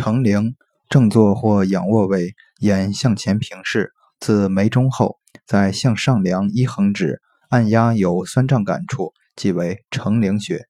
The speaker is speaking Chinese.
成陵，正坐或仰卧位，眼向前平视，自眉中后，再向上量一横指，按压有酸胀感处，即为成陵穴。